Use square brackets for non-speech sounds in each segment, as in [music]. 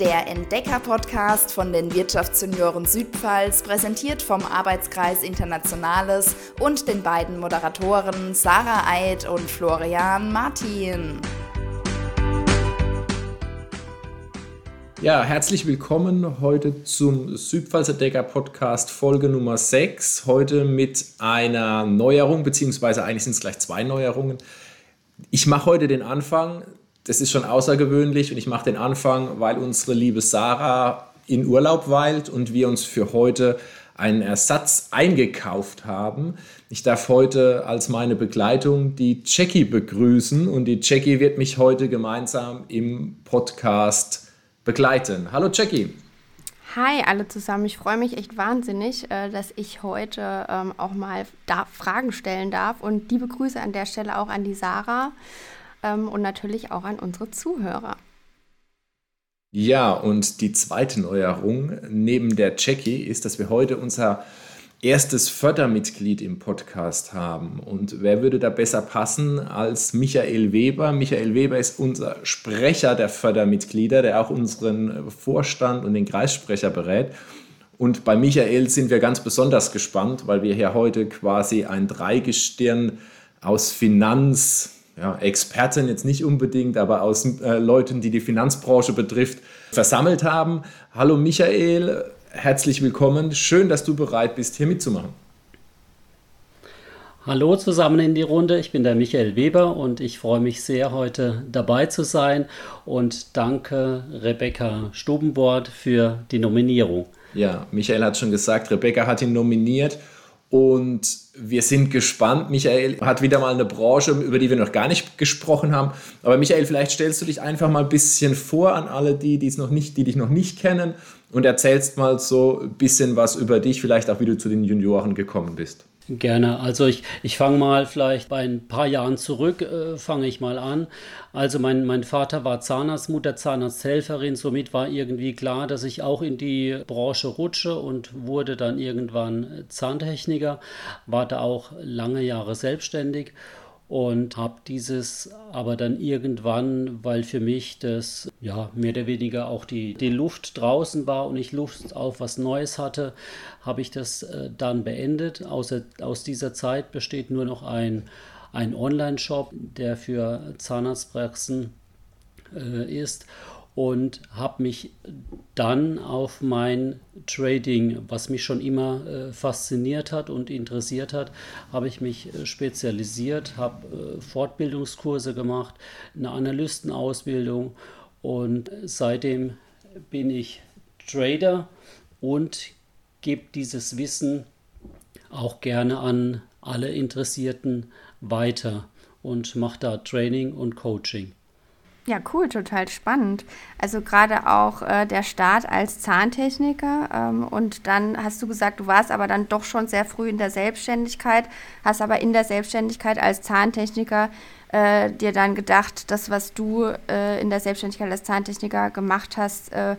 Der Entdecker-Podcast von den Wirtschaftssenioren Südpfalz, präsentiert vom Arbeitskreis Internationales und den beiden Moderatoren Sarah Eid und Florian Martin. Ja, herzlich willkommen heute zum Südpfalzer Decker Podcast Folge Nummer 6. Heute mit einer Neuerung, beziehungsweise eigentlich sind es gleich zwei Neuerungen. Ich mache heute den Anfang, das ist schon außergewöhnlich und ich mache den Anfang, weil unsere liebe Sarah in Urlaub weilt und wir uns für heute einen Ersatz eingekauft haben. Ich darf heute als meine Begleitung die Jackie begrüßen und die Jackie wird mich heute gemeinsam im Podcast begleiten. Hallo Jackie. Hi alle zusammen, ich freue mich echt wahnsinnig, äh, dass ich heute ähm, auch mal Fragen stellen darf und liebe Grüße an der Stelle auch an die Sarah ähm, und natürlich auch an unsere Zuhörer. Ja, und die zweite Neuerung neben der Jackie ist, dass wir heute unser erstes Fördermitglied im Podcast haben. Und wer würde da besser passen als Michael Weber? Michael Weber ist unser Sprecher der Fördermitglieder, der auch unseren Vorstand und den Kreissprecher berät. Und bei Michael sind wir ganz besonders gespannt, weil wir hier heute quasi ein Dreigestirn aus Finanz, ja, Experten jetzt nicht unbedingt, aber aus äh, Leuten, die die Finanzbranche betrifft, versammelt haben. Hallo Michael, herzlich willkommen. Schön, dass du bereit bist, hier mitzumachen. Hallo zusammen in die Runde. Ich bin der Michael Weber und ich freue mich sehr, heute dabei zu sein. Und danke Rebecca Stubenbord für die Nominierung. Ja, Michael hat schon gesagt, Rebecca hat ihn nominiert und wir sind gespannt. Michael hat wieder mal eine Branche, über die wir noch gar nicht gesprochen haben. Aber Michael, vielleicht stellst du dich einfach mal ein bisschen vor an alle die, die es noch nicht, die dich noch nicht kennen und erzählst mal so ein bisschen was über dich, vielleicht auch wie du zu den Junioren gekommen bist. Gerne. Also ich, ich fange mal vielleicht bei ein paar Jahren zurück, äh, fange ich mal an. Also mein, mein Vater war Zahnarzt, Mutter Zahnarzthelferin, somit war irgendwie klar, dass ich auch in die Branche rutsche und wurde dann irgendwann Zahntechniker, war da auch lange Jahre selbstständig und habe dieses aber dann irgendwann, weil für mich das ja mehr oder weniger auch die, die Luft draußen war und ich Lust auf was Neues hatte, habe ich das äh, dann beendet. Außer, aus dieser Zeit besteht nur noch ein, ein Online-Shop, der für Zahnarztpraxen äh, ist und habe mich dann auf mein Trading, was mich schon immer äh, fasziniert hat und interessiert hat, habe ich mich äh, spezialisiert, habe äh, Fortbildungskurse gemacht, eine Analystenausbildung und seitdem bin ich Trader und gebe dieses Wissen auch gerne an alle Interessierten weiter und mache da Training und Coaching. Ja, cool, total spannend. Also gerade auch äh, der Start als Zahntechniker ähm, und dann hast du gesagt, du warst aber dann doch schon sehr früh in der Selbstständigkeit, hast aber in der Selbstständigkeit als Zahntechniker äh, dir dann gedacht, das, was du äh, in der Selbstständigkeit als Zahntechniker gemacht hast, äh,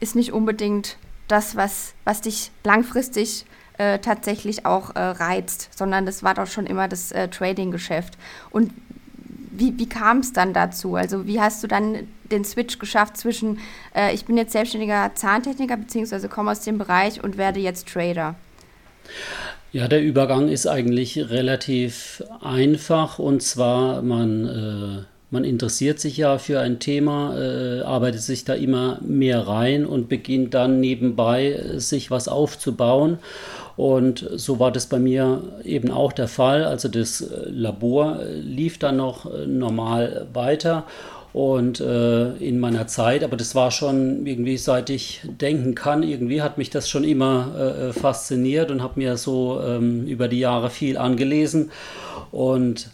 ist nicht unbedingt das, was, was dich langfristig äh, tatsächlich auch äh, reizt, sondern das war doch schon immer das Trading-Geschäft. Und wie, wie kam es dann dazu? Also wie hast du dann den Switch geschafft zwischen, äh, ich bin jetzt selbstständiger Zahntechniker beziehungsweise komme aus dem Bereich und werde jetzt Trader? Ja, der Übergang ist eigentlich relativ einfach und zwar man, äh, man interessiert sich ja für ein Thema, äh, arbeitet sich da immer mehr rein und beginnt dann nebenbei sich was aufzubauen und so war das bei mir eben auch der Fall. Also das äh, Labor äh, lief dann noch äh, normal weiter. Und äh, in meiner Zeit, aber das war schon irgendwie, seit ich denken kann, irgendwie hat mich das schon immer äh, fasziniert und habe mir so ähm, über die Jahre viel angelesen. Und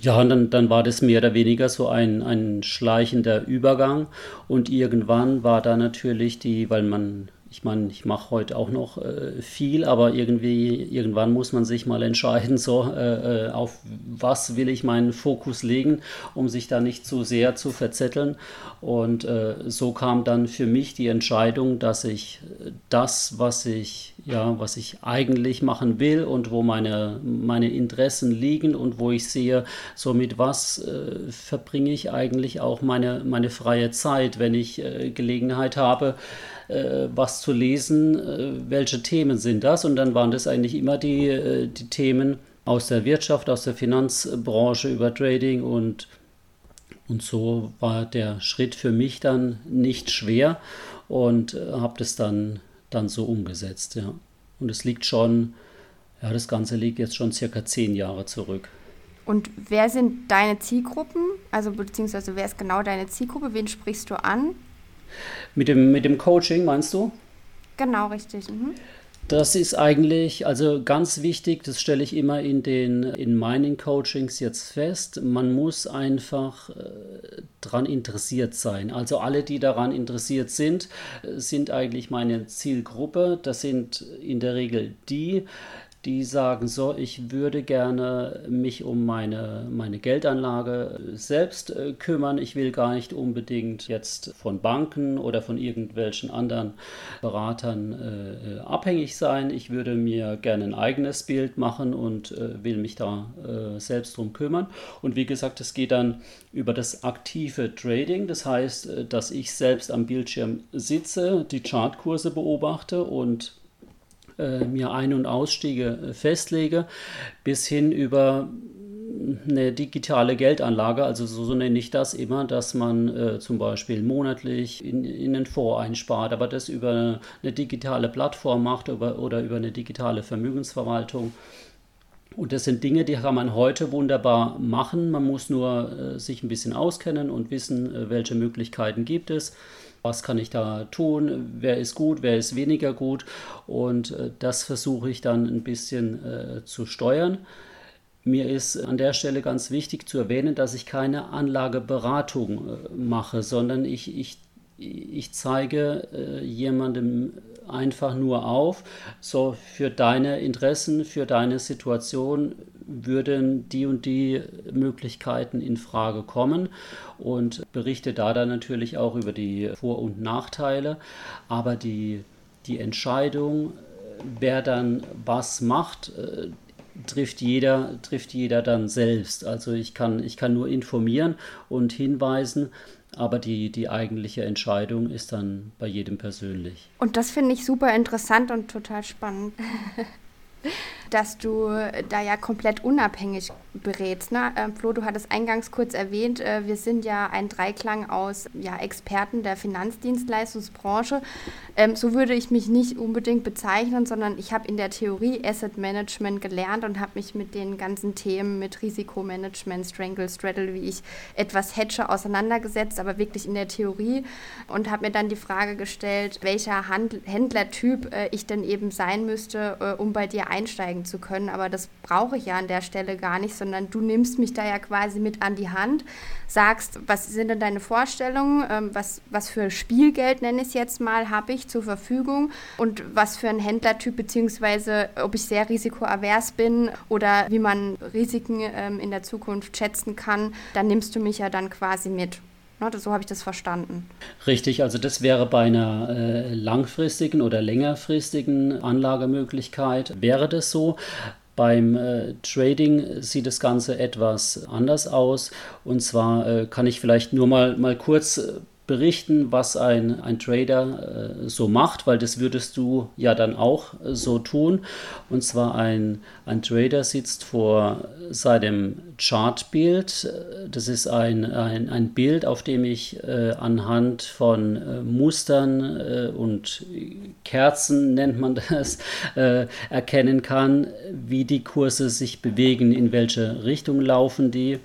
ja, und dann, dann war das mehr oder weniger so ein, ein schleichender Übergang. Und irgendwann war da natürlich die, weil man ich meine, ich mache heute auch noch äh, viel, aber irgendwie, irgendwann muss man sich mal entscheiden, so äh, äh, auf was will ich meinen Fokus legen, um sich da nicht zu sehr zu verzetteln. Und äh, so kam dann für mich die Entscheidung, dass ich das, was ich ja, was ich eigentlich machen will und wo meine, meine Interessen liegen und wo ich sehe, so mit was äh, verbringe ich eigentlich auch meine, meine freie Zeit, wenn ich äh, Gelegenheit habe, äh, was zu lesen, äh, welche Themen sind das? Und dann waren das eigentlich immer die, äh, die Themen aus der Wirtschaft, aus der Finanzbranche über Trading und, und so war der Schritt für mich dann nicht schwer und äh, habe das dann, dann so umgesetzt, ja. Und es liegt schon, ja, das Ganze liegt jetzt schon circa zehn Jahre zurück. Und wer sind deine Zielgruppen? Also beziehungsweise wer ist genau deine Zielgruppe? Wen sprichst du an? Mit dem, mit dem Coaching meinst du? Genau, richtig. Mhm. Das ist eigentlich also ganz wichtig, das stelle ich immer in den in meinen Coachings jetzt fest. Man muss einfach äh, daran interessiert sein. Also alle, die daran interessiert sind, sind eigentlich meine Zielgruppe. Das sind in der Regel die, die sagen, so, ich würde gerne mich um meine, meine Geldanlage selbst äh, kümmern. Ich will gar nicht unbedingt jetzt von Banken oder von irgendwelchen anderen Beratern äh, abhängig sein. Ich würde mir gerne ein eigenes Bild machen und äh, will mich da äh, selbst drum kümmern. Und wie gesagt, es geht dann über das aktive Trading. Das heißt, äh, dass ich selbst am Bildschirm sitze, die Chartkurse beobachte und äh, mir Ein- und Ausstiege äh, festlege, bis hin über eine digitale Geldanlage, also so, so nenne ich das immer, dass man äh, zum Beispiel monatlich in, in den Fonds einspart, aber das über eine digitale Plattform macht über, oder über eine digitale Vermögensverwaltung. Und das sind Dinge, die kann man heute wunderbar machen. Man muss nur äh, sich ein bisschen auskennen und wissen, äh, welche Möglichkeiten gibt es was kann ich da tun, wer ist gut, wer ist weniger gut und äh, das versuche ich dann ein bisschen äh, zu steuern. Mir ist an der Stelle ganz wichtig zu erwähnen, dass ich keine Anlageberatung äh, mache, sondern ich, ich, ich zeige jemandem einfach nur auf, so für deine Interessen, für deine Situation würden die und die Möglichkeiten in Frage kommen und berichte da dann natürlich auch über die Vor- und Nachteile. Aber die, die Entscheidung, wer dann was macht, äh, trifft jeder, trifft jeder dann selbst. Also ich kann, ich kann nur informieren und hinweisen, aber die, die eigentliche Entscheidung ist dann bei jedem persönlich. Und das finde ich super interessant und total spannend. [laughs] dass du da ja komplett unabhängig berätst. Ne? Äh, Flo, du hattest eingangs kurz erwähnt, äh, wir sind ja ein Dreiklang aus ja, Experten der Finanzdienstleistungsbranche. Ähm, so würde ich mich nicht unbedingt bezeichnen, sondern ich habe in der Theorie Asset Management gelernt und habe mich mit den ganzen Themen mit Risikomanagement, Strangle, Straddle, wie ich etwas hedge, auseinandergesetzt, aber wirklich in der Theorie und habe mir dann die Frage gestellt, welcher Händlertyp äh, ich denn eben sein müsste, äh, um bei dir einsteigen zu können. Aber das brauche ich ja an der Stelle gar nicht, sondern du nimmst mich da ja quasi mit an die Hand, sagst, was sind denn deine Vorstellungen, ähm, was, was für Spielgeld, nenne ich es jetzt mal, habe ich zur Verfügung und was für ein Händlertyp, beziehungsweise ob ich sehr risikoavers bin oder wie man Risiken ähm, in der Zukunft schätzen kann, dann nimmst du mich ja dann quasi mit. Ne, so habe ich das verstanden. Richtig, also das wäre bei einer äh, langfristigen oder längerfristigen Anlagemöglichkeit, wäre das so. Beim äh, Trading sieht das Ganze etwas anders aus. Und zwar äh, kann ich vielleicht nur mal, mal kurz äh, berichten, was ein, ein Trader äh, so macht, weil das würdest du ja dann auch äh, so tun. Und zwar ein, ein Trader sitzt vor seinem Chartbild. Das ist ein, ein, ein Bild, auf dem ich äh, anhand von äh, Mustern äh, und Kerzen, nennt man das, äh, erkennen kann, wie die Kurse sich bewegen, in welche Richtung laufen die.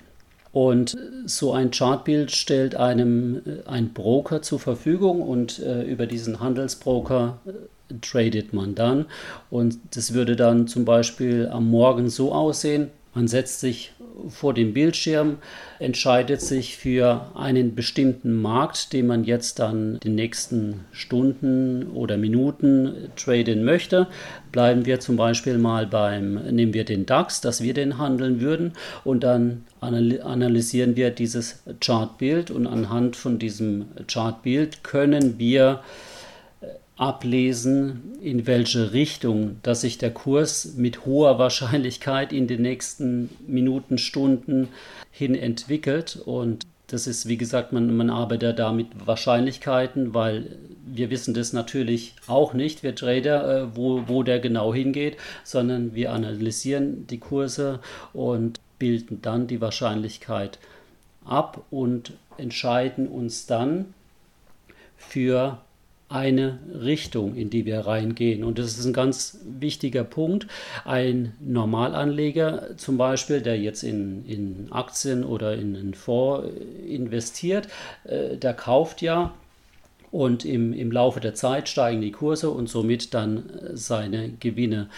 Und so ein Chartbild stellt einem äh, ein Broker zur Verfügung und äh, über diesen Handelsbroker äh, tradet man dann. Und das würde dann zum Beispiel am Morgen so aussehen. Man setzt sich vor dem Bildschirm, entscheidet sich für einen bestimmten Markt, den man jetzt dann die nächsten Stunden oder Minuten traden möchte. Bleiben wir zum Beispiel mal beim, nehmen wir den DAX, dass wir den handeln würden und dann analysieren wir dieses Chartbild und anhand von diesem Chartbild können wir ablesen, in welche Richtung, dass sich der Kurs mit hoher Wahrscheinlichkeit in den nächsten Minuten, Stunden hin entwickelt. Und das ist, wie gesagt, man, man arbeitet da mit Wahrscheinlichkeiten, weil wir wissen das natürlich auch nicht, wir Trader, äh, wo, wo der genau hingeht, sondern wir analysieren die Kurse und bilden dann die Wahrscheinlichkeit ab und entscheiden uns dann für eine Richtung, in die wir reingehen. Und das ist ein ganz wichtiger Punkt. Ein Normalanleger zum Beispiel, der jetzt in, in Aktien oder in einen Fonds investiert, äh, der kauft ja und im, im Laufe der Zeit steigen die Kurse und somit dann äh, seine Gewinne.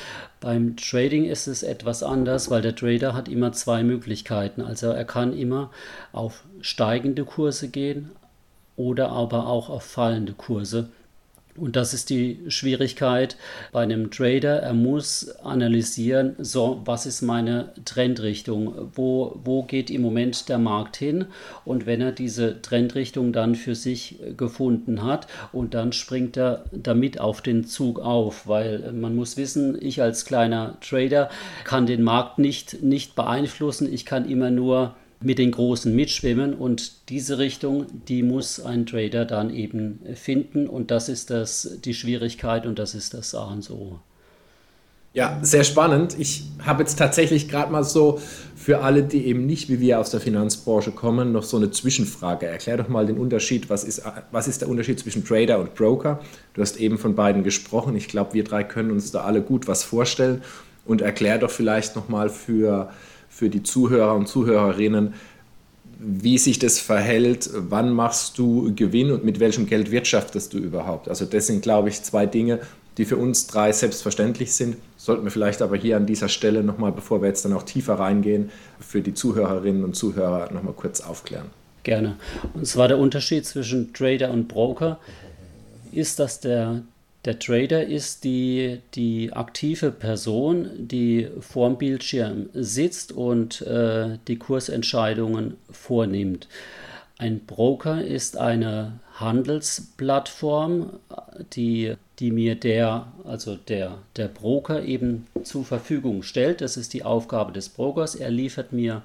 Beim Trading ist es etwas anders, weil der Trader hat immer zwei Möglichkeiten. Also er kann immer auf steigende Kurse gehen oder aber auch auf fallende Kurse. Und das ist die Schwierigkeit bei einem Trader. Er muss analysieren, so, was ist meine Trendrichtung? Wo, wo geht im Moment der Markt hin? Und wenn er diese Trendrichtung dann für sich gefunden hat und dann springt er damit auf den Zug auf, weil man muss wissen, ich als kleiner Trader kann den Markt nicht, nicht beeinflussen. Ich kann immer nur mit den Großen mitschwimmen und diese Richtung, die muss ein Trader dann eben finden und das ist das, die Schwierigkeit und das ist das A und O. Ja, sehr spannend. Ich habe jetzt tatsächlich gerade mal so für alle, die eben nicht wie wir aus der Finanzbranche kommen, noch so eine Zwischenfrage. Erklär doch mal den Unterschied. Was ist, was ist der Unterschied zwischen Trader und Broker? Du hast eben von beiden gesprochen. Ich glaube, wir drei können uns da alle gut was vorstellen. Und erklär doch vielleicht noch mal für für die Zuhörer und Zuhörerinnen, wie sich das verhält, wann machst du Gewinn und mit welchem Geld wirtschaftest du überhaupt. Also das sind, glaube ich, zwei Dinge, die für uns drei selbstverständlich sind. Sollten wir vielleicht aber hier an dieser Stelle nochmal, bevor wir jetzt dann auch tiefer reingehen, für die Zuhörerinnen und Zuhörer nochmal kurz aufklären. Gerne. Und zwar der Unterschied zwischen Trader und Broker ist, dass der der Trader ist die, die aktive Person, die vorm Bildschirm sitzt und äh, die Kursentscheidungen vornimmt. Ein Broker ist eine Handelsplattform, die, die mir der, also der, der Broker eben zur Verfügung stellt. Das ist die Aufgabe des Brokers. Er liefert mir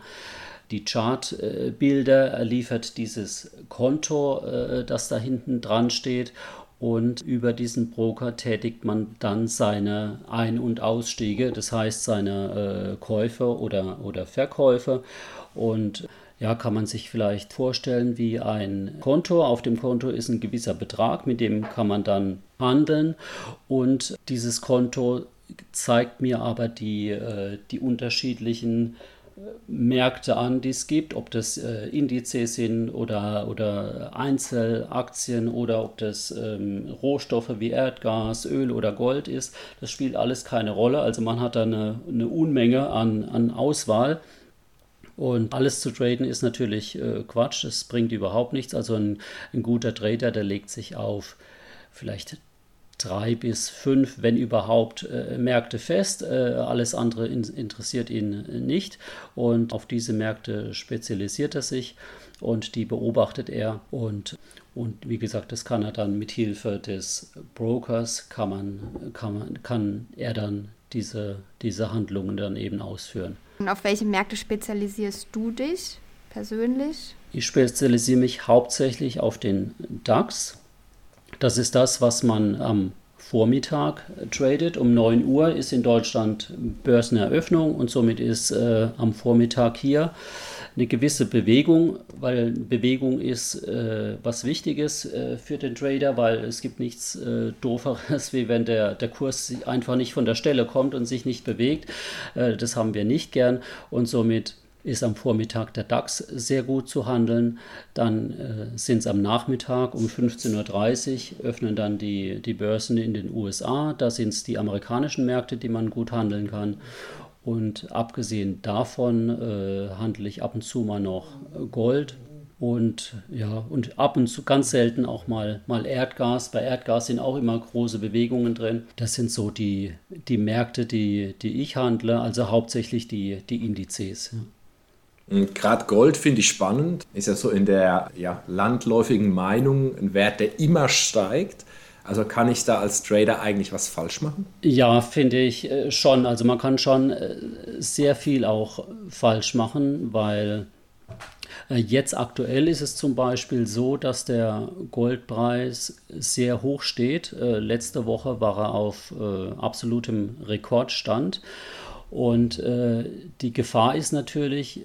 die Chartbilder, er liefert dieses Konto, äh, das da hinten dran steht und über diesen Broker tätigt man dann seine Ein- und Ausstiege, das heißt seine äh, Käufe oder, oder Verkäufe. Und ja, kann man sich vielleicht vorstellen wie ein Konto. Auf dem Konto ist ein gewisser Betrag, mit dem kann man dann handeln. Und dieses Konto zeigt mir aber die, äh, die unterschiedlichen Märkte an, die es gibt, ob das äh, Indizes sind oder, oder Einzelaktien oder ob das ähm, Rohstoffe wie Erdgas, Öl oder Gold ist. Das spielt alles keine Rolle. Also man hat da eine, eine Unmenge an, an Auswahl. Und alles zu traden ist natürlich äh, Quatsch, das bringt überhaupt nichts. Also ein, ein guter Trader, der legt sich auf vielleicht drei bis fünf, wenn überhaupt, äh, Märkte fest. Äh, alles andere in, interessiert ihn nicht. Und auf diese Märkte spezialisiert er sich und die beobachtet er. Und, und wie gesagt, das kann er dann mit Hilfe des Brokers, kann, man, kann, man, kann er dann diese, diese Handlungen dann eben ausführen. Und auf welche Märkte spezialisierst du dich persönlich? Ich spezialisiere mich hauptsächlich auf den DAX das ist das, was man am Vormittag tradet. Um 9 Uhr ist in Deutschland Börseneröffnung und somit ist äh, am Vormittag hier eine gewisse Bewegung, weil Bewegung ist äh, was Wichtiges äh, für den Trader, weil es gibt nichts äh, Dooferes, wie wenn der, der Kurs einfach nicht von der Stelle kommt und sich nicht bewegt. Äh, das haben wir nicht gern und somit ist am Vormittag der DAX sehr gut zu handeln. Dann äh, sind es am Nachmittag um 15.30 Uhr, öffnen dann die, die Börsen in den USA. Da sind es die amerikanischen Märkte, die man gut handeln kann. Und abgesehen davon äh, handle ich ab und zu mal noch Gold. Und ja, und ab und zu ganz selten auch mal, mal Erdgas. Bei Erdgas sind auch immer große Bewegungen drin. Das sind so die, die Märkte, die, die ich handle, also hauptsächlich die, die Indizes. Ja. Gerade Gold finde ich spannend. Ist ja so in der ja, landläufigen Meinung ein Wert, der immer steigt. Also kann ich da als Trader eigentlich was falsch machen? Ja, finde ich äh, schon. Also man kann schon äh, sehr viel auch falsch machen, weil äh, Jetzt aktuell ist es zum Beispiel so, dass der Goldpreis sehr hoch steht. Letzte Woche war er auf absolutem Rekordstand. Und die Gefahr ist natürlich,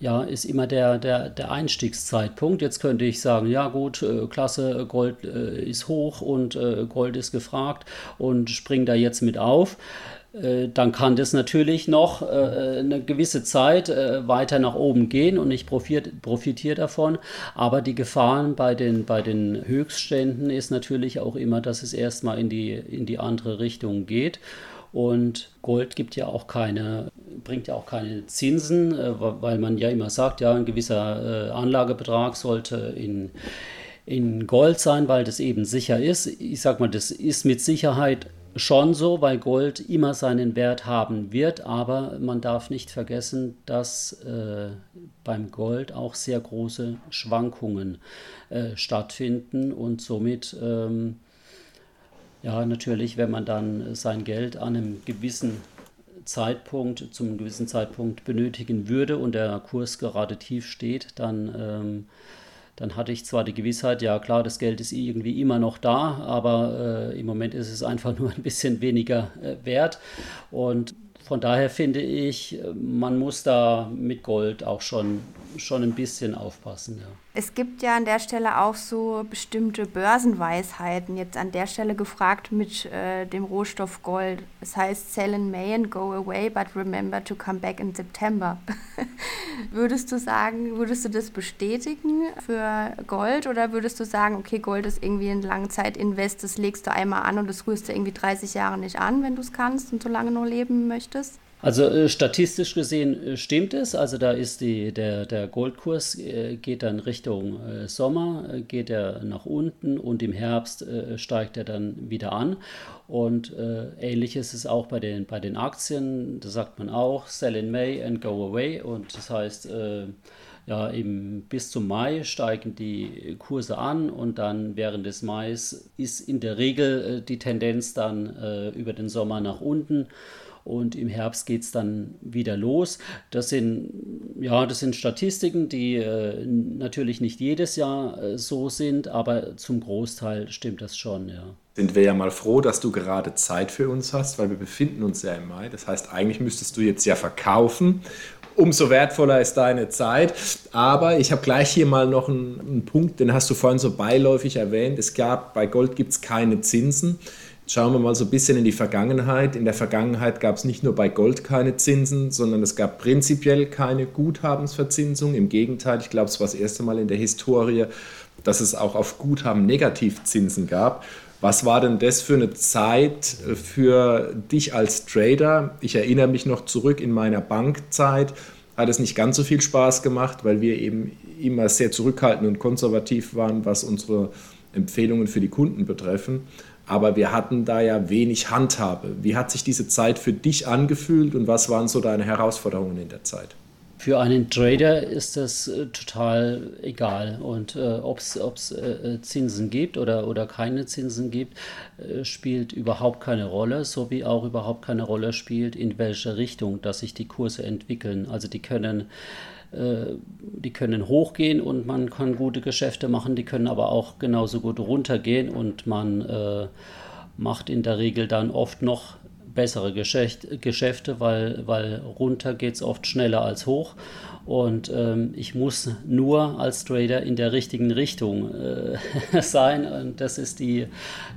ja, ist immer der, der, der Einstiegszeitpunkt. Jetzt könnte ich sagen, ja gut, äh, klasse, Gold äh, ist hoch und äh, Gold ist gefragt und spring da jetzt mit auf. Äh, dann kann das natürlich noch äh, eine gewisse Zeit äh, weiter nach oben gehen und ich profitiere davon. Aber die Gefahren bei den, bei den Höchstständen ist natürlich auch immer, dass es erstmal in die, in die andere Richtung geht. Und Gold gibt ja auch keine, bringt ja auch keine Zinsen, äh, weil man ja immer sagt, ja, ein gewisser äh, Anlagebetrag sollte in, in Gold sein, weil das eben sicher ist. Ich sag mal, das ist mit Sicherheit schon so, weil Gold immer seinen Wert haben wird, aber man darf nicht vergessen, dass äh, beim Gold auch sehr große Schwankungen äh, stattfinden und somit ähm, ja, natürlich, wenn man dann sein Geld an einem gewissen Zeitpunkt, zum gewissen Zeitpunkt benötigen würde und der Kurs gerade tief steht, dann, ähm, dann hatte ich zwar die Gewissheit, ja klar, das Geld ist irgendwie immer noch da, aber äh, im Moment ist es [laughs] einfach nur ein bisschen weniger äh, wert. Und von daher finde ich, man muss da mit Gold auch schon, schon ein bisschen aufpassen. Ja. Es gibt ja an der Stelle auch so bestimmte Börsenweisheiten. Jetzt an der Stelle gefragt mit äh, dem Rohstoff Gold. Es heißt, sell in May and go away, but remember to come back in September. [laughs] würdest du sagen, würdest du das bestätigen für Gold oder würdest du sagen, okay, Gold ist irgendwie ein Langzeit-Invest, das legst du einmal an und das rührst du irgendwie 30 Jahre nicht an, wenn du es kannst und so lange noch leben möchtest? Also äh, statistisch gesehen äh, stimmt es. Also da ist die, der, der Goldkurs äh, geht dann Richtung Sommer, geht er nach unten und im Herbst steigt er dann wieder an. Und ähnlich ist es auch bei den, bei den Aktien. Da sagt man auch, sell in May and go away. Und das heißt, ja, im, bis zum Mai steigen die Kurse an und dann während des Mais ist in der Regel die Tendenz dann über den Sommer nach unten und im Herbst geht es dann wieder los. Das sind, ja, das sind Statistiken, die äh, natürlich nicht jedes Jahr äh, so sind, aber zum Großteil stimmt das schon, ja. Sind wir ja mal froh, dass du gerade Zeit für uns hast, weil wir befinden uns ja im Mai. Das heißt, eigentlich müsstest du jetzt ja verkaufen umso wertvoller ist deine Zeit. Aber ich habe gleich hier mal noch einen, einen, Punkt, den hast du vorhin so beiläufig erwähnt. Es gab bei Gold gibt es keine Zinsen. Schauen wir mal so ein bisschen in die Vergangenheit. In der Vergangenheit gab es nicht nur bei Gold keine Zinsen, sondern es gab prinzipiell keine Guthabensverzinsung. Im Gegenteil, ich glaube, es war das erste Mal in der Historie, dass es auch auf Guthaben Negativzinsen gab. Was war denn das für eine Zeit für dich als Trader? Ich erinnere mich noch zurück in meiner Bankzeit, hat es nicht ganz so viel Spaß gemacht, weil wir eben immer sehr zurückhaltend und konservativ waren, was unsere Empfehlungen für die Kunden betreffen aber wir hatten da ja wenig Handhabe. Wie hat sich diese Zeit für dich angefühlt und was waren so deine Herausforderungen in der Zeit? Für einen Trader ist das äh, total egal. Und äh, ob es äh, Zinsen gibt oder, oder keine Zinsen gibt, äh, spielt überhaupt keine Rolle, so wie auch überhaupt keine Rolle spielt, in welche Richtung dass sich die Kurse entwickeln. Also die können äh, die können hochgehen und man kann gute Geschäfte machen, die können aber auch genauso gut runtergehen und man äh, macht in der Regel dann oft noch bessere Geschäft, Geschäfte, weil, weil runter geht es oft schneller als hoch. Und ähm, ich muss nur als Trader in der richtigen Richtung äh, [laughs] sein. Und das ist, die,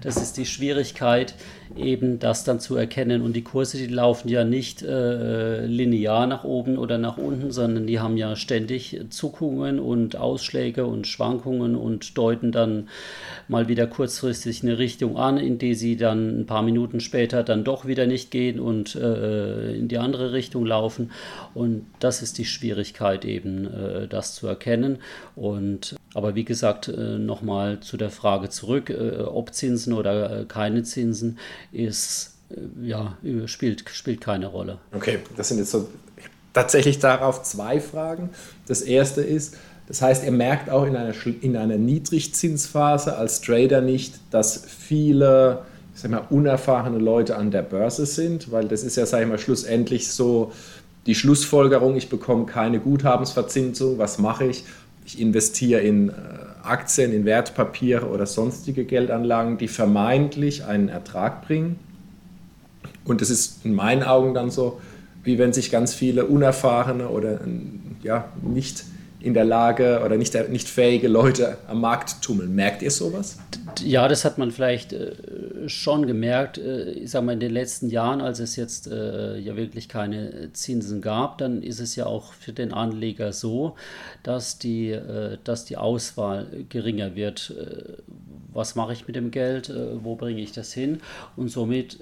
das ist die Schwierigkeit, eben das dann zu erkennen. Und die Kurse, die laufen ja nicht äh, linear nach oben oder nach unten, sondern die haben ja ständig Zuckungen und Ausschläge und Schwankungen und deuten dann mal wieder kurzfristig eine Richtung an, in die sie dann ein paar Minuten später dann doch wieder nicht gehen und äh, in die andere Richtung laufen. Und das ist die Schwierigkeit eben, äh, das zu erkennen. Und aber wie gesagt, äh, nochmal zu der Frage zurück, äh, ob Zinsen oder äh, keine Zinsen, ist, ja, spielt, spielt keine Rolle. Okay, das sind jetzt so tatsächlich darauf zwei Fragen. Das erste ist, Das heißt, er merkt auch in einer, in einer Niedrigzinsphase als Trader nicht, dass viele ich sag mal, unerfahrene Leute an der Börse sind, weil das ist ja, sag ich mal, schlussendlich so die Schlussfolgerung, ich bekomme keine Guthabensverzinsung, was mache ich? Ich investiere in äh, Aktien, in Wertpapiere oder sonstige Geldanlagen, die vermeintlich einen Ertrag bringen. Und es ist in meinen Augen dann so, wie wenn sich ganz viele unerfahrene oder ja, nicht in der Lage oder nicht, nicht fähige Leute am Markt tummeln. Merkt ihr sowas? Ja, das hat man vielleicht äh, schon gemerkt. Äh, ich sage mal, in den letzten Jahren, als es jetzt äh, ja wirklich keine Zinsen gab, dann ist es ja auch für den Anleger so, dass die, dass die Auswahl geringer wird. Was mache ich mit dem Geld? Wo bringe ich das hin? Und somit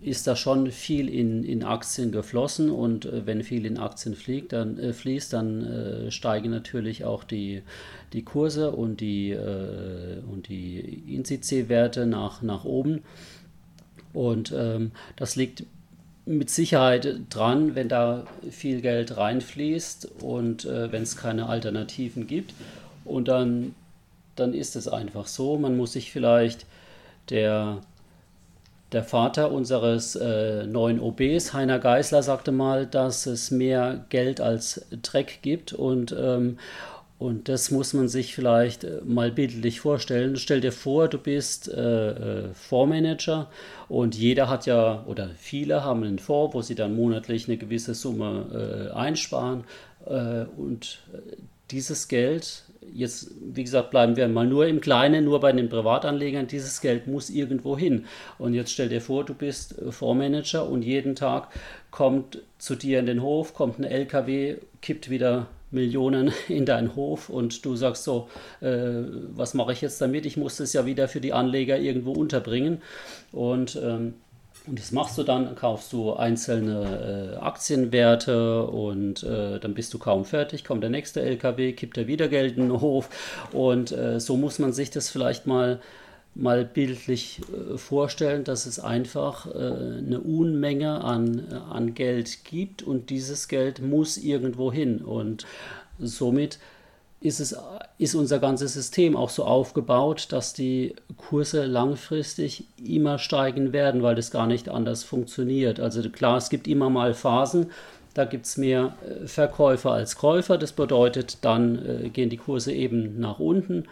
ist da schon viel in, in Aktien geflossen und äh, wenn viel in Aktien fliegt, dann, äh, fließt, dann äh, steigen natürlich auch die, die Kurse und die, äh, und die Indice-Werte nach, nach oben. Und ähm, das liegt mit Sicherheit dran, wenn da viel Geld reinfließt und äh, wenn es keine Alternativen gibt. Und dann, dann ist es einfach so. Man muss sich vielleicht der der Vater unseres äh, neuen OBs, Heiner Geisler, sagte mal, dass es mehr Geld als Dreck gibt und, ähm, und das muss man sich vielleicht äh, mal bildlich vorstellen. Stell dir vor, du bist äh, äh, Fondsmanager und jeder hat ja, oder viele haben einen Fonds, wo sie dann monatlich eine gewisse Summe äh, einsparen äh, und äh, dieses Geld jetzt, wie gesagt, bleiben wir mal nur im Kleinen, nur bei den Privatanlegern. Dieses Geld muss irgendwo hin. Und jetzt stell dir vor, du bist äh, Fondsmanager und jeden Tag kommt zu dir in den Hof, kommt ein LKW, kippt wieder Millionen [laughs] in deinen Hof und du sagst so, äh, was mache ich jetzt damit? Ich muss das ja wieder für die Anleger irgendwo unterbringen. Und ähm, und das machst du dann, kaufst du einzelne äh, Aktienwerte und äh, dann bist du kaum fertig, kommt der nächste LKW, kippt er wieder Geld in den Hof. Und äh, so muss man sich das vielleicht mal, mal bildlich äh, vorstellen, dass es einfach äh, eine Unmenge an, äh, an Geld gibt und dieses Geld muss irgendwo hin. Und somit ist, es, ist unser ganzes System auch so aufgebaut, dass die Kurse langfristig immer steigen werden, weil das gar nicht anders funktioniert. Also klar, es gibt immer mal Phasen, da gibt es mehr äh, Verkäufer als Käufer. Das bedeutet, dann äh, gehen die Kurse eben nach unten.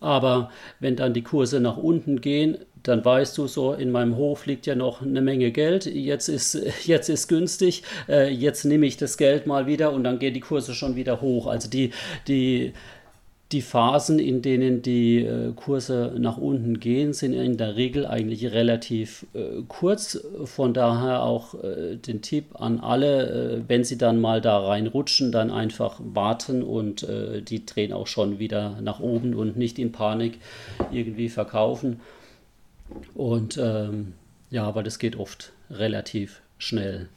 Aber wenn dann die Kurse nach unten gehen, dann weißt du so, in meinem Hof liegt ja noch eine Menge Geld, jetzt ist, [laughs] jetzt ist günstig, äh, jetzt nehme ich das Geld mal wieder und dann gehen die Kurse schon wieder hoch. Also die, die, die Phasen, in denen die äh, Kurse nach unten gehen, sind in der Regel eigentlich relativ äh, kurz. Von daher auch äh, den Tipp an alle, äh, wenn sie dann mal da reinrutschen, dann einfach warten und die drehen auch schon wieder nach oben und nicht in Panik irgendwie verkaufen. Und ähm, ja, aber das geht oft relativ schnell.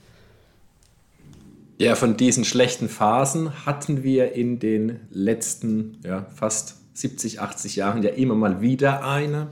Ja, von diesen schlechten Phasen hatten wir in den letzten ja, fast 70, 80 Jahren ja immer mal wieder eine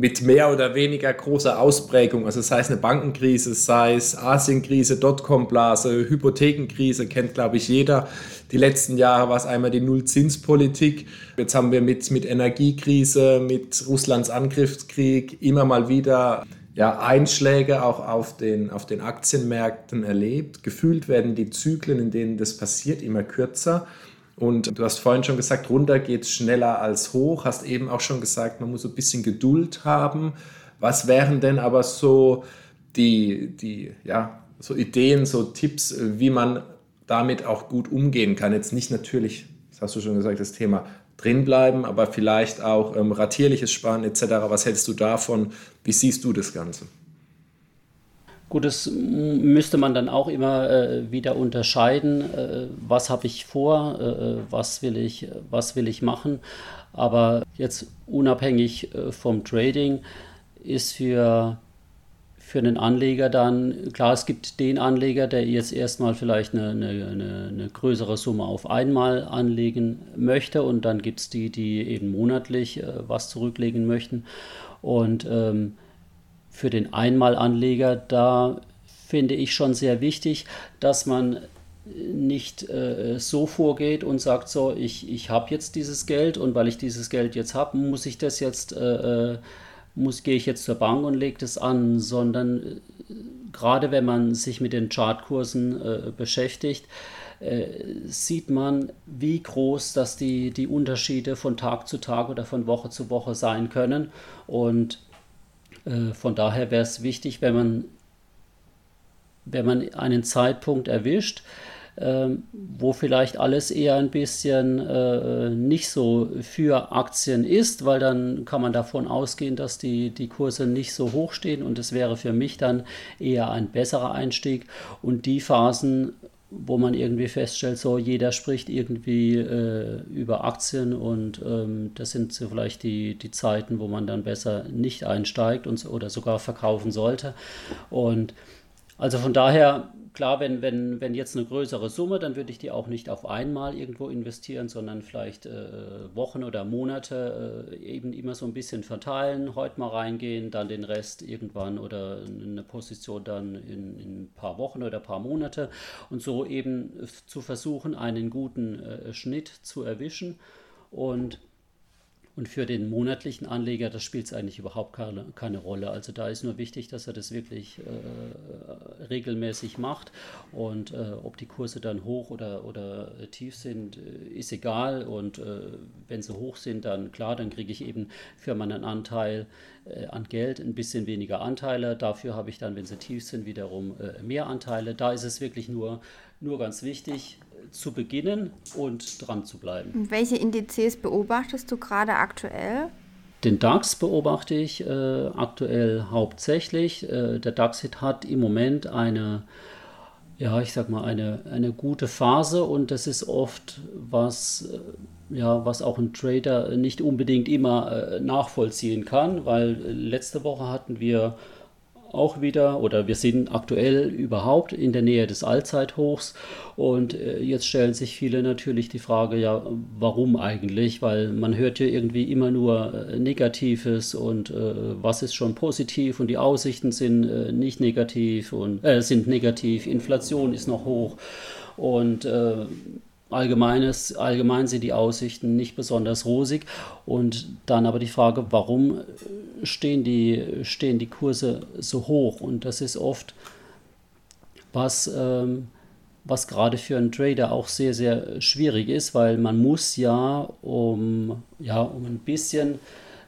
mit mehr oder weniger großer Ausprägung. Also sei es eine Bankenkrise, sei es Asienkrise, Dotcom-Blase, Hypothekenkrise, kennt glaube ich jeder. Die letzten Jahre war es einmal die Nullzinspolitik. Jetzt haben wir mit, mit Energiekrise, mit Russlands Angriffskrieg immer mal wieder ja, Einschläge auch auf den, auf den Aktienmärkten erlebt. Gefühlt werden die Zyklen, in denen das passiert, immer kürzer. Und du hast vorhin schon gesagt, runter geht es schneller als hoch. Hast eben auch schon gesagt, man muss ein bisschen Geduld haben. Was wären denn aber so die, die ja, so Ideen, so Tipps, wie man damit auch gut umgehen kann? Jetzt nicht natürlich, das hast du schon gesagt, das Thema drinbleiben, aber vielleicht auch ähm, ratierliches Sparen etc. Was hältst du davon? Wie siehst du das Ganze? Gut, das müsste man dann auch immer äh, wieder unterscheiden. Äh, was habe ich vor? Äh, äh was, will ich, was will ich machen? Aber jetzt unabhängig äh, vom Trading ist für, für einen Anleger dann, klar, es gibt den Anleger, der jetzt erstmal vielleicht eine, eine, eine, größere Summe auf einmal anlegen möchte und dann gibt es die, die eben monatlich äh, was zurücklegen möchten. Und ähm, für den Einmalanleger, da finde ich schon sehr wichtig, dass man nicht äh, so vorgeht und sagt so, ich, ich habe jetzt dieses Geld und weil ich dieses Geld jetzt habe, muss ich das jetzt, äh, äh muss, gehe ich jetzt zur Bank und lege das an, sondern äh, gerade wenn man sich mit den Chartkursen äh, beschäftigt, äh, sieht man, wie groß dass die, die Unterschiede von Tag zu Tag oder von Woche zu Woche sein können. Und von daher wäre es wichtig, wenn man, wenn man einen Zeitpunkt erwischt, ähm, wo vielleicht alles eher ein bisschen äh, nicht so für Aktien ist, weil dann kann man davon ausgehen, dass die, die Kurse nicht so hoch stehen und es wäre für mich dann eher ein besserer Einstieg. Und die Phasen, wo man irgendwie feststellt, so jeder spricht irgendwie äh, über Aktien und ähm, das sind so vielleicht die, die Zeiten, wo man dann besser nicht einsteigt und, oder sogar verkaufen sollte. Und also von daher klar, wenn, wenn, wenn jetzt eine größere Summe, dann würde ich die auch nicht auf einmal irgendwo investieren, sondern vielleicht äh, Wochen oder Monate äh, eben immer so ein bisschen verteilen, heute mal reingehen, dann den Rest irgendwann oder eine Position dann in, in ein paar Wochen oder ein paar Monate und so eben zu versuchen, einen guten äh, Schnitt zu erwischen. Und und für den monatlichen Anleger, das spielt es eigentlich überhaupt keine, keine, Rolle. Also da ist nur wichtig, dass er das wirklich äh, regelmäßig macht. Und äh, ob die Kurse dann hoch oder, oder tief sind, äh, ist egal. Und äh, wenn sie hoch sind, dann klar, dann kriege ich eben für meinen Anteil äh, an Geld ein bisschen weniger Anteile. Dafür habe ich dann, wenn sie tief sind, wiederum äh, mehr Anteile. Da ist es wirklich nur, nur ganz wichtig, zu beginnen und dran zu bleiben. Und welche Indizes beobachtest du gerade aktuell? Den DAX beobachte ich äh, aktuell hauptsächlich. Äh, der DAX hat im Moment eine, ja, ich sag mal, eine, eine gute Phase und das ist oft was, äh, ja, was auch ein Trader nicht unbedingt immer äh, nachvollziehen kann, weil letzte Woche hatten wir auch wieder oder wir sind aktuell überhaupt in der Nähe des Allzeithochs und äh, jetzt stellen sich viele natürlich die Frage, ja, warum eigentlich? Weil man hört ja irgendwie immer nur äh, Negatives und äh, was ist schon positiv und die Aussichten sind äh, nicht negativ und äh, sind negativ, Inflation ist noch hoch und äh, Allgemeines, allgemein sind die Aussichten nicht besonders rosig. Und dann aber die Frage, warum stehen die, stehen die Kurse so hoch? Und das ist oft was, ähm, was gerade für einen Trader auch sehr, sehr schwierig ist, weil man muss ja, um, ja, um ein bisschen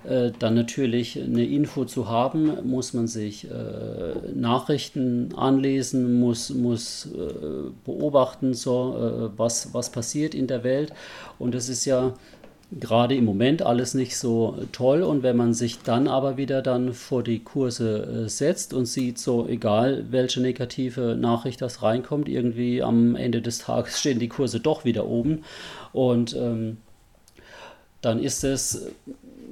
dann natürlich eine Info zu haben, muss man sich äh, Nachrichten anlesen, muss, muss äh, beobachten, so, äh, was, was passiert in der Welt. Und es ist ja gerade im Moment alles nicht so toll. Und wenn man sich dann aber wieder dann vor die Kurse äh, setzt und sieht, so egal welche negative Nachricht das reinkommt, irgendwie am Ende des Tages [laughs] stehen die Kurse doch wieder oben. Und ähm, dann ist es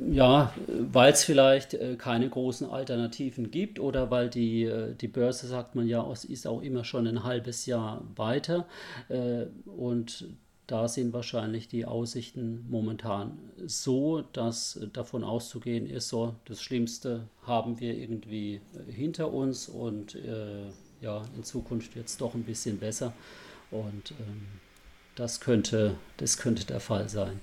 ja, weil es vielleicht äh, keine großen Alternativen gibt oder weil die, äh, die Börse, sagt man ja, ist auch immer schon ein halbes Jahr weiter. Äh, und da sind wahrscheinlich die Aussichten momentan so, dass davon auszugehen ist, so das Schlimmste haben wir irgendwie hinter uns und ja, in Zukunft wird es doch ein bisschen besser. Und ähm, das, könnte, das könnte der Fall sein.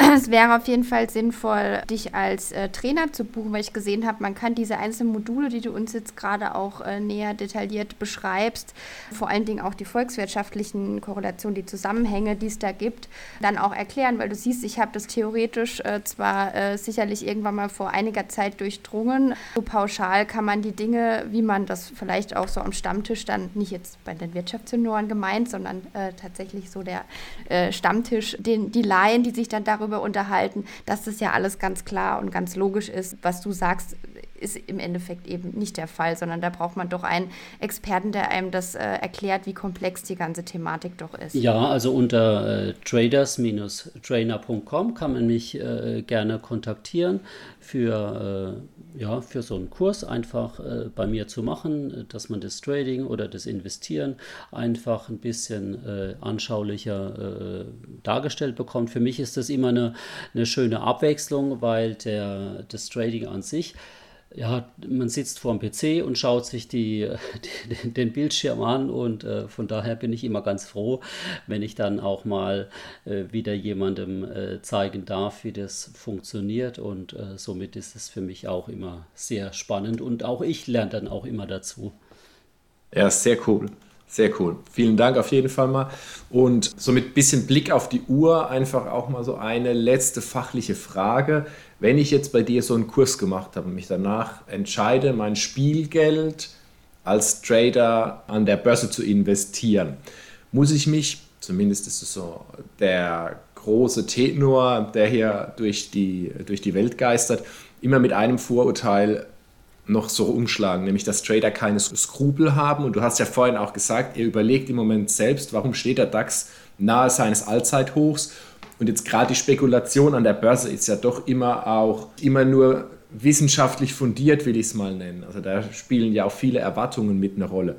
Es wäre auf jeden Fall sinnvoll, dich als äh, Trainer zu buchen, weil ich gesehen habe, man kann diese einzelnen Module, die du uns jetzt gerade auch äh, näher detailliert beschreibst, vor allen Dingen auch die volkswirtschaftlichen Korrelationen, die Zusammenhänge, die es da gibt, dann auch erklären, weil du siehst, ich habe das theoretisch äh, zwar äh, sicherlich irgendwann mal vor einiger Zeit durchdrungen. So pauschal kann man die Dinge, wie man das vielleicht auch so am Stammtisch dann, nicht jetzt bei den Wirtschaftssenioren gemeint, sondern äh, tatsächlich so der äh, Stammtisch, den, die Laien, die sich dann darüber darüber unterhalten, dass das ja alles ganz klar und ganz logisch ist. Was du sagst, ist im Endeffekt eben nicht der Fall, sondern da braucht man doch einen Experten, der einem das äh, erklärt, wie komplex die ganze Thematik doch ist. Ja, also unter äh, traders-trainer.com kann man mich äh, gerne kontaktieren für, äh, ja, für so einen Kurs einfach äh, bei mir zu machen, dass man das Trading oder das Investieren einfach ein bisschen äh, anschaulicher dargestellt bekommt. Für mich ist das immer eine, eine schöne Abwechslung, weil der, das Trading an sich ja, man sitzt vor dem PC und schaut sich die, die [laughs] den Bildschirm an und äh, von daher bin ich immer ganz froh, wenn ich dann auch mal äh, wieder jemandem äh, zeigen darf, wie das funktioniert und äh, somit ist es für mich auch immer sehr spannend und auch ich lerne dann auch immer dazu. Ja, sehr cool. Sehr cool. Vielen Dank auf jeden Fall mal. Und so mit bisschen Blick auf die Uhr einfach auch mal so eine letzte fachliche Frage. Wenn ich jetzt bei dir so einen Kurs gemacht habe und mich danach entscheide, mein Spielgeld als Trader an der Börse zu investieren, muss ich mich, zumindest ist es so der große Tenor, der hier durch die, durch die Welt geistert, immer mit einem Vorurteil noch so umschlagen, nämlich dass Trader keine Skrupel haben. Und du hast ja vorhin auch gesagt, ihr überlegt im Moment selbst, warum steht der DAX nahe seines Allzeithochs. Und jetzt gerade die Spekulation an der Börse ist ja doch immer auch immer nur wissenschaftlich fundiert, will ich es mal nennen. Also da spielen ja auch viele Erwartungen mit eine Rolle.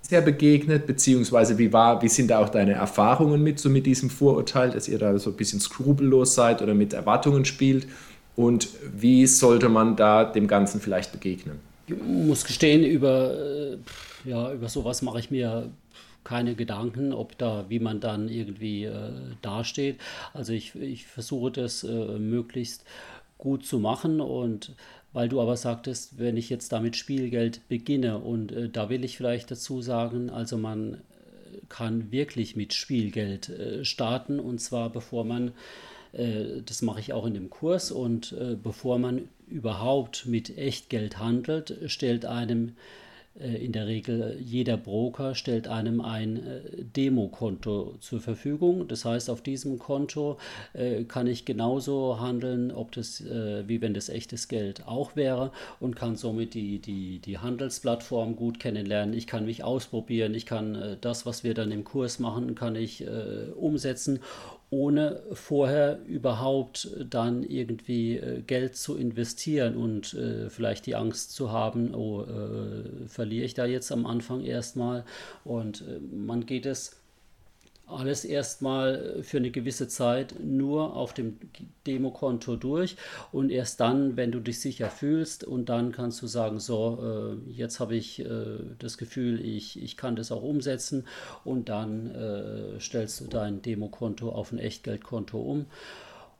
Ist er begegnet, beziehungsweise wie, war, wie sind da auch deine Erfahrungen mit, so mit diesem Vorurteil, dass ihr da so ein bisschen skrupellos seid oder mit Erwartungen spielt? Und wie sollte man da dem Ganzen vielleicht begegnen? Ich muss gestehen, über, äh, ja, über sowas mache ich mir keine Gedanken, ob da, wie man dann irgendwie äh, dasteht. Also ich, ich versuche das äh, möglichst gut zu machen und weil du aber sagtest, wenn ich jetzt damit Spielgeld beginne und äh, da will ich vielleicht dazu sagen, also man kann wirklich mit Spielgeld äh, starten und zwar bevor man äh, das mache ich auch in dem Kurs. Und äh, bevor man überhaupt mit Echtgeld handelt, stellt einem äh, in der Regel jeder Broker stellt einem ein Demokonto zur Verfügung. Das heißt, auf diesem Konto kann ich genauso handeln, ob das, wie wenn das echtes Geld auch wäre und kann somit die, die, die Handelsplattform gut kennenlernen. Ich kann mich ausprobieren, ich kann das, was wir dann im Kurs machen, kann ich umsetzen ohne vorher überhaupt dann irgendwie äh, Geld zu investieren und äh, vielleicht die Angst zu haben, oh, äh, verliere ich da jetzt am Anfang erstmal. Und man geht es alles erstmal für eine gewisse Zeit nur auf dem Demokonto durch. Und erst dann, wenn du dich sicher fühlst und dann kannst du sagen, so, äh, jetzt habe ich äh, das Gefühl, ich, ich kann das auch umsetzen. Und dann äh, stellst du dein Demokonto auf ein Echtgeldkonto um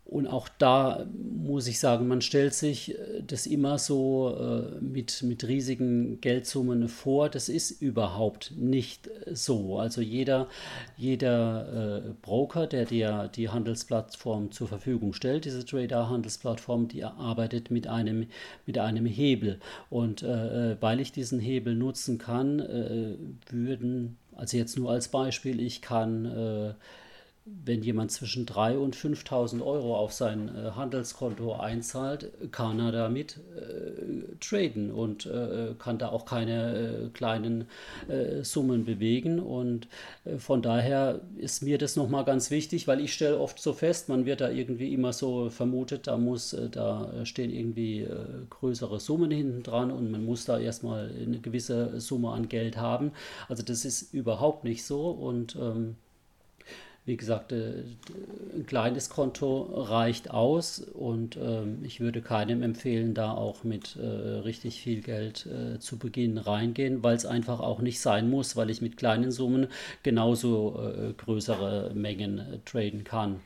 und auch da muss ich sagen, man stellt sich äh, das immer so äh, mit, mit riesigen Geldsummen vor. Das ist überhaupt nicht so. Also jeder, jeder äh, Broker, der dir die Handelsplattform zur Verfügung stellt, diese Trader-Handelsplattform, die arbeitet mit einem, mit einem Hebel. Und äh, äh weil ich diesen Hebel nutzen kann, äh, würden, also jetzt nur als Beispiel, ich kann wenn jemand zwischen 3.000 und 5.000 Euro auf sein äh, Handelskonto einzahlt, kann er damit äh, traden und äh, kann da auch keine äh, kleinen äh, Summen bewegen. Und äh, von daher ist mir das nochmal ganz wichtig, weil ich stelle oft so fest, man wird da irgendwie immer so vermutet, da muss, da stehen irgendwie größere Summen hinten dran und man muss da erstmal eine gewisse Summe an Geld haben. Also das ist überhaupt nicht so und ähm, wie gesagt, äh, ein kleines Konto reicht aus und ähm, ich würde keinem empfehlen, da auch mit äh, richtig viel Geld äh, zu Beginn reingehen, weil es einfach auch nicht sein muss, weil ich mit kleinen Summen genauso größere Mengen traden kann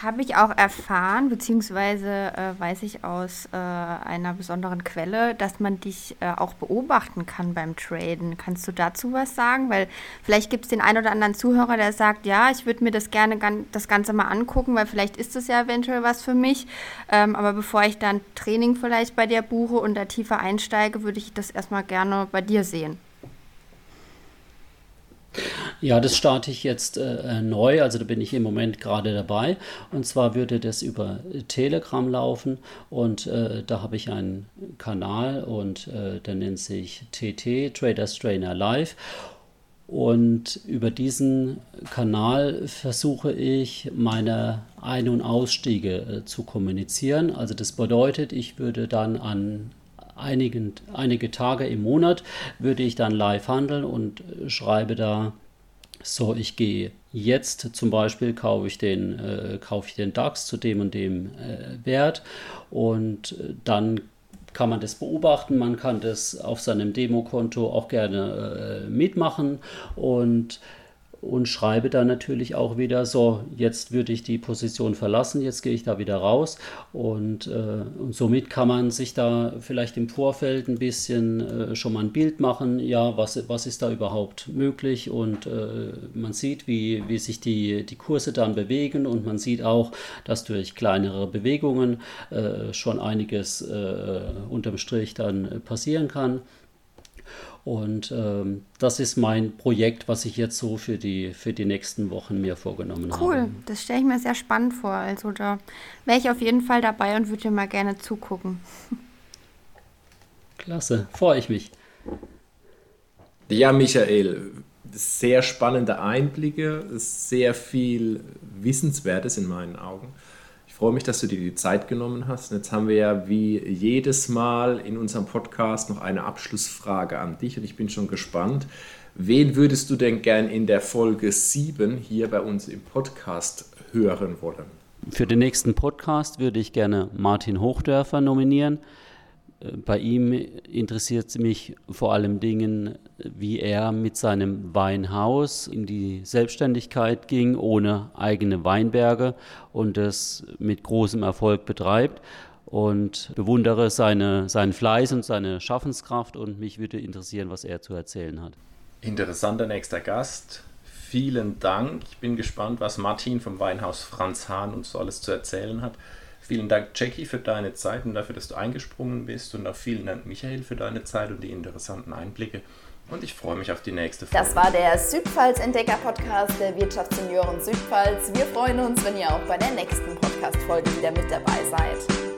habe ich auch erfahren, beziehungsweise äh, weiß ich aus äh, einer besonderen Quelle, dass man dich äh, auch beobachten kann beim Traden. Kannst du dazu was sagen? Weil vielleicht gibt es den einen oder anderen Zuhörer, der sagt, ja, ich würde mir das gerne das Ganze mal angucken, weil vielleicht ist das ja eventuell was für mich. Ähm, aber bevor ich dann Training vielleicht bei dir buche und da tiefer einsteige, würde ich das erstmal gerne bei dir sehen. Ja, das starte ich jetzt äh, neu, also da bin ich im Moment gerade dabei. Und zwar würde das über Telegram laufen und äh, da habe ich einen Kanal und äh, der nennt sich TT, Traders Trainer Live. Und über diesen Kanal versuche ich meine Ein- und Ausstiege äh, zu kommunizieren. Also das bedeutet, ich würde dann an einigen, einige Tage im Monat würde ich dann live handeln und schreibe da, so, ich gehe jetzt zum Beispiel, kaufe ich den, äh, kaufe ich den DAX zu dem und dem äh, Wert und äh, dann kann man das beobachten, man kann das auf seinem Demokonto auch gerne äh, mitmachen und und schreibe dann natürlich auch wieder so, jetzt würde ich die Position verlassen, jetzt gehe ich da wieder raus. Und, äh, und somit kann man sich da vielleicht im Vorfeld ein bisschen äh, schon mal ein Bild machen, ja, was, was ist da überhaupt möglich? Und äh, man sieht, wie, wie sich die, die Kurse dann bewegen. Und man sieht auch, dass durch kleinere Bewegungen äh, schon einiges äh, unterm Strich dann passieren kann. Und ähm, das ist mein Projekt, was ich jetzt so für die, für die nächsten Wochen mir vorgenommen cool. habe. Cool, das stelle ich mir sehr spannend vor. Also da wäre ich auf jeden Fall dabei und würde dir mal gerne zugucken. Klasse, freue ich mich. Ja, Michael, sehr spannende Einblicke, sehr viel Wissenswertes in meinen Augen freue mich, dass du dir die Zeit genommen hast. Und jetzt haben wir ja wie jedes Mal in unserem Podcast noch eine Abschlussfrage an dich und ich bin schon gespannt. Wen würdest du denn gern in der Folge 7 hier bei uns im Podcast hören wollen? Für den nächsten Podcast würde ich gerne Martin Hochdörfer nominieren. Bei ihm interessiert mich vor allem Dingen, wie er mit seinem Weinhaus in die Selbstständigkeit ging, ohne eigene Weinberge und es mit großem Erfolg betreibt. Und bewundere seine, seinen Fleiß und seine Schaffenskraft und mich würde interessieren, was er zu erzählen hat. Interessanter nächster Gast. Vielen Dank. Ich bin gespannt, was Martin vom Weinhaus Franz Hahn uns so alles zu erzählen hat. Vielen Dank, Jackie, für deine Zeit und dafür, dass du eingesprungen bist. Und auch vielen Dank, Michael, für deine Zeit und die interessanten Einblicke. Und ich freue mich auf die nächste Folge. Das war der Südpfalz Entdecker Podcast der Wirtschaftssenioren Südpfalz. Wir freuen uns, wenn ihr auch bei der nächsten Podcast-Folge wieder mit dabei seid.